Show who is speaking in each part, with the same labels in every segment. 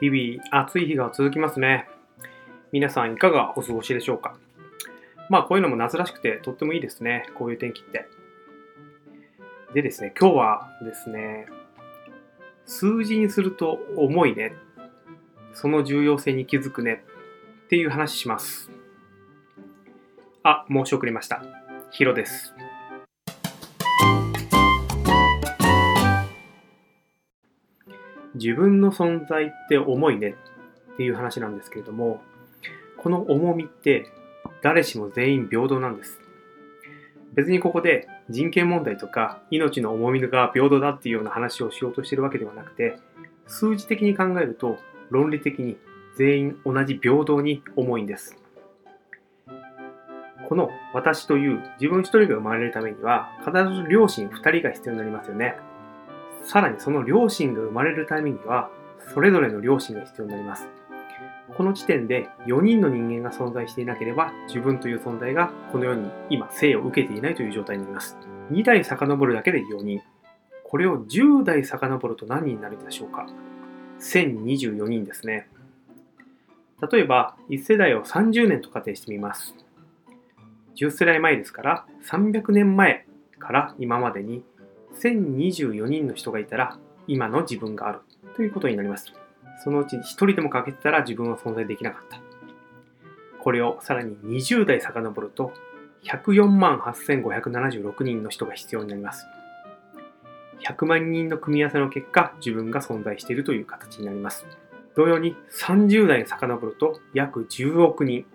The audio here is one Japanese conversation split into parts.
Speaker 1: 日々暑い日が続きますね。皆さんいかがお過ごしでしょうか？まあこういうのも夏らしくてとってもいいですね。こういう天気って。でですね、今日はですね、数字にすると重いね。その重要性に気づくね。っていう話します。あ、申し遅れました。ヒロです。自分の存在って重いねっていう話なんですけれども、この重みって誰しも全員平等なんです。別にここで人権問題とか命の重みが平等だっていうような話をしようとしてるわけではなくて、数字的に考えると論理的に全員同じ平等に重いんです。この私という自分一人が生まれるためには必ず両親2人が必要になりますよね。さらにその両親が生まれるためには、それぞれの両親が必要になります。この時点で4人の人間が存在していなければ、自分という存在がこの世に今生を受けていないという状態になります。2代遡るだけで4人。これを10代遡ると何人になるでしょうか ?1024 人ですね。例えば、1世代を30年と仮定してみます。10世代前ですから、300年前から今までに1024人の人がいたら今の自分があるということになります。そのうち1人でも欠けてたら自分は存在できなかった。これをさらに20代遡ると104万8576人の人が必要になります。100万人の組み合わせの結果、自分が存在しているという形になります。同様に30代遡ると約10億人、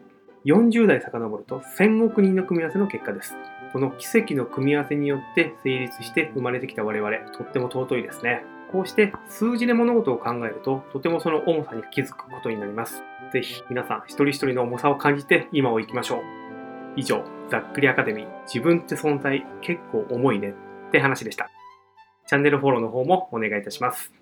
Speaker 1: 40代遡ると1000億人の組み合わせの結果です。この奇跡の組み合わせによって成立して生まれてきた我々、とっても尊いですね。こうして数字で物事を考えると、とてもその重さに気づくことになります。ぜひ皆さん一人一人の重さを感じて今を生きましょう。以上、ざっくりアカデミー、自分って存在結構重いねって話でした。チャンネルフォローの方もお願いいたします。